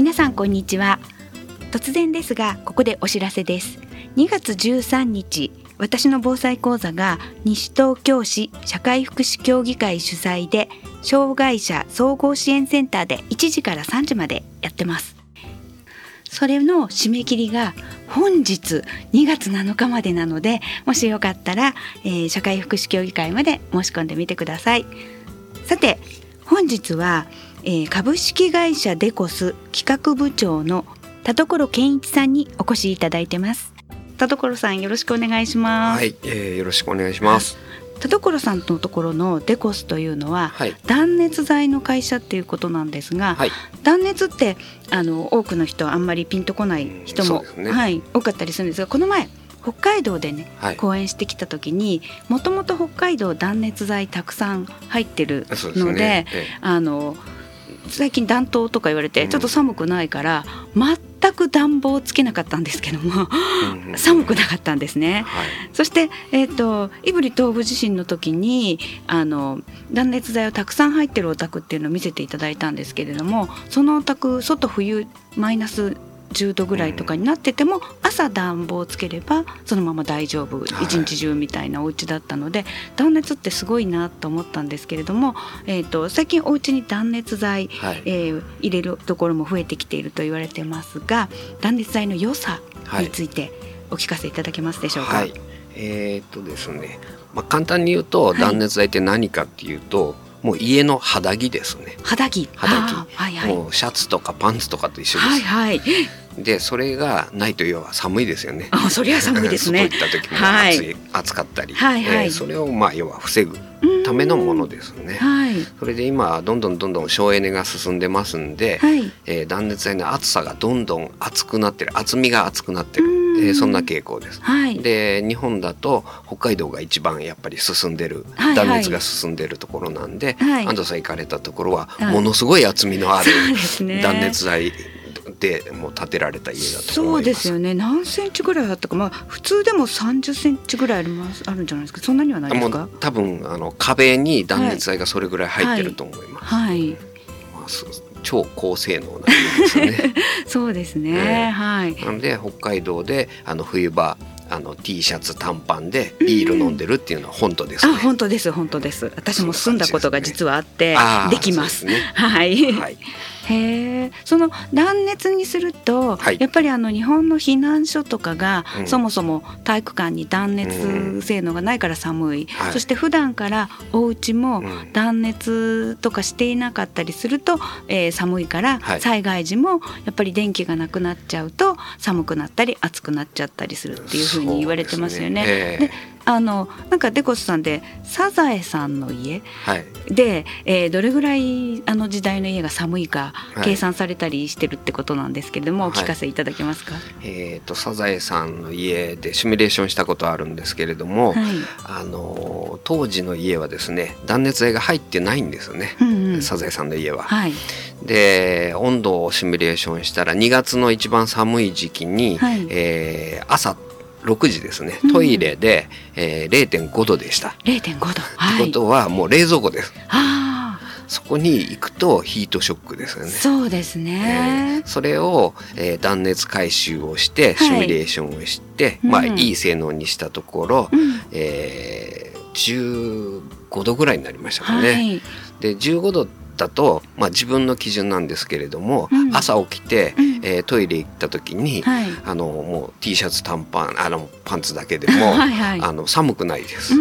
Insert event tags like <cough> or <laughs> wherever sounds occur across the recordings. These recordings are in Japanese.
皆さんこんにちは。突然ですがここでお知らせです。2月13日私の防災講座が西東京市社会福祉協議会主催で障害者総合支援センターで1時から3時までやってます。それの締め切りが本日2月7日までなのでもしよかったら、えー、社会福祉協議会まで申し込んでみてください。さて本日は、えー、株式会社デコス企画部長の田所健一さんにお越しいただいてます。田所さんよろしくお願いします。はい、えー、よろしくお願いします。田所さんのところのデコスというのは、はい、断熱材の会社っていうことなんですが、はい、断熱ってあの多くの人はあんまりピンとこない人も、ね、はい、多かったりするんですがこの前北海道でね、はい、講演してきた時にもともと北海道断熱材たくさん入ってるので、ね。ええ、あの最近暖冬とか言われてちょっと寒くないから、全く暖房つけなかったんですけども寒くなかったんですね。はい、そして、えーと、胆振東部地震の時にあの断熱材をたくさん入ってるお宅っていうのを見せていただいたんですけれどもそのお宅外冬マイナス10度ぐらいとかになってても、朝暖房つければそのまま大丈夫一日中みたいなお家だったので、断熱ってすごいなと思ったんですけれども、えーと、最近お家に断熱材、はい、えー、入れるところも増えてきていると言われてますが断熱材の良さについてお聞かせいただけますでしょうか？はい、えー、っとですね、まあ、簡単に言うと断熱材って何かっていうと、もう家の肌着ですね。肌着。肌着。はいはい、もうシャツとかパンツとかと一緒です。はいはい。でそれがないと要は寒いですよね。あそりゃ寒いですね。<laughs> 外行った時も暑い、はい、暑かったり、はいはい、えー、それをまあ要は防ぐためのものですね。はい、それで今どんどんどんどん省エネが進んでますんで、はい、えー、断熱材の厚さがどんどん厚くなってる。厚みが厚くなってる、えー、そんな傾向です。はい、で日本だと北海道が一番やっぱり進んでる、はいはい、断熱が進んでるところなんで、はい、安藤さん行かれたところはものすごい厚みのある断熱材でもう建てられた家だとそうですよね。何センチぐらいあったか。まあ普通でも30センチぐらいあります。あるんじゃないですか。そんなにはないですか？多分あの壁に断熱材がそれぐらい入ってると思います、はい、はい、まあ、超高性能なんですね。<laughs> そうですね、えー、はい。なので北海道であの冬場あの T シャツ短パンでビール飲んでるっていうのは本当です、ね、あ本当です。本当です。私も住んだことが実はあってできます、ね、はい、はい。へえその断熱にすると、はい、やっぱりあの日本の避難所とかが、うん、そもそも体育館に断熱性能がないから寒い、うん、そして普段からお家も断熱とかしていなかったりすると、えー、寒いから、はい、災害時もやっぱり電気がなくなっちゃうと寒くなったり暑くなっちゃったりするっていうふうに言われてますよね。で、ね。あのなんかデコスさんでサザエさんの家、はい、で、えー、どれぐらいあの時代の家が寒いか計算されたりしてるってことなんですけれども、はい、お聞かせいただけますか？えっ、ー、とサザエさんの家でシミュレーションしたことあるんですけれども、はい、あの当時の家はですね断熱材が入ってないんですね、うんうん、サザエさんの家は。はい、で温度をシミュレーションしたら2月の一番寒い時期に、はい、えー、朝6時ですねトイレで、うん、えー、0.5度でした。0.5度、はい、ってことはもう冷蔵庫です。そこに行くとヒートショックですよね。そうですね。えー、それを、えー、断熱回収をしてシミュレーションをして、はい、まあ、いい性能にしたところ、うん、えー、15度ぐらいになりましたかね。はい、で15度だと、まあ、自分の基準なんですけれども、うん、朝起きて、うん、えー、トイレ行った時に、はい、あのもう T シャツ短パンあのパンツだけでも <laughs> はい、あの寒くないです。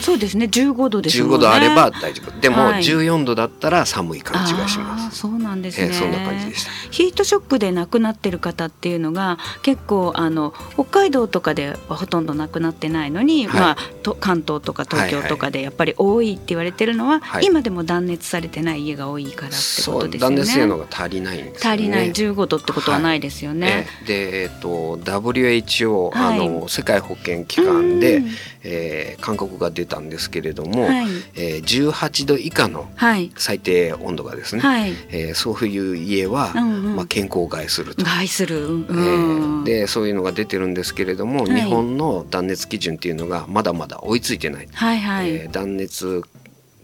そうですね。15度ですもんね。15度あれば大丈夫。でも14度だったら寒い感じがします、そうなんですね、えー、そんな感じでした。ヒートショックで亡くなってる方っていうのが結構あの北海道とかではほとんど亡くなってないのに、はい、まあと関東とか東京とかでやっぱり多いって言われてるのは、はい。はい、今でも断熱されてない家が多いからってことですよね。断熱性能が足りないんです、ね、足りない。15度ってことはないですよね、はい、でえっと WHO、あの世界保健機関で、えー、勧告が出たんですけれども、はい。えー、18度以下の最低温度がですね、はい。えー、そういう家は、うんうん、まあ、健康を害すると。害する、うん、えー、でそういうのが出てるんですけれども、はい、日本の断熱基準っていうのがまだまだ追いついてない、はいはい。えー、断熱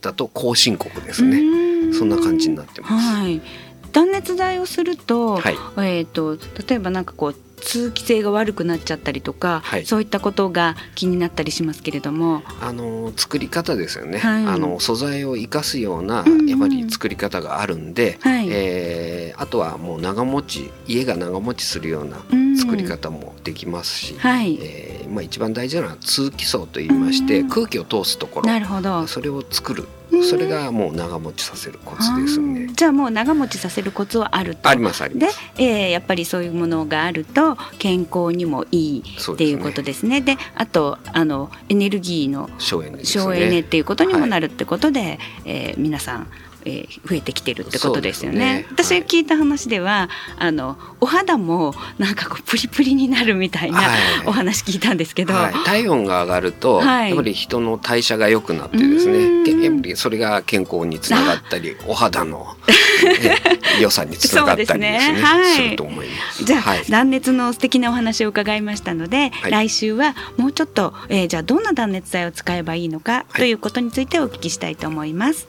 だと後進国ですね。そんな感じになってます。はい。断熱材をすると,、はい、えーと例えばなんかこう通気性が悪くなっちゃったりとか、はい、そういったことが気になったりしますけれども。あの作り方ですよね、はい、あの素材を生かすようなやっぱり作り方があるんで、はい、えー、あとはもう長持ち家が長持ちするような作り方もできますし、はい、えー、まあ、一番大事なのは通気層といいまして空気を通すところ。なるほど。それを作る。それがもう長持ちさせるコツですね。じゃあもう長持ちさせるコツはあると。ありますあります。で、えー、やっぱりそういうものがあると健康にもいいっていうことですね。で、ね、あとあのエネルギーの省エネ、ね、省エネっていうことにもなるってことで、はい、えー、皆さんえー、増えてきてるってことですよね。ね。私が聞いた話では、あのお肌もなんかこうプリプリになるみたいな、お話聞いたんですけど、はい、体温が上がると、はい、やっぱり人の代謝が良くなってですね、やっぱりそれが健康につながったり、<laughs> お肌の、ね、<laughs> 良さにつながったりですね、すね。ると思います。じゃあ、はい、断熱の素敵なお話を伺いましたので、来週はもうちょっと、えー、じゃあどんな断熱材を使えばいいのかということについてお聞きしたいと思います。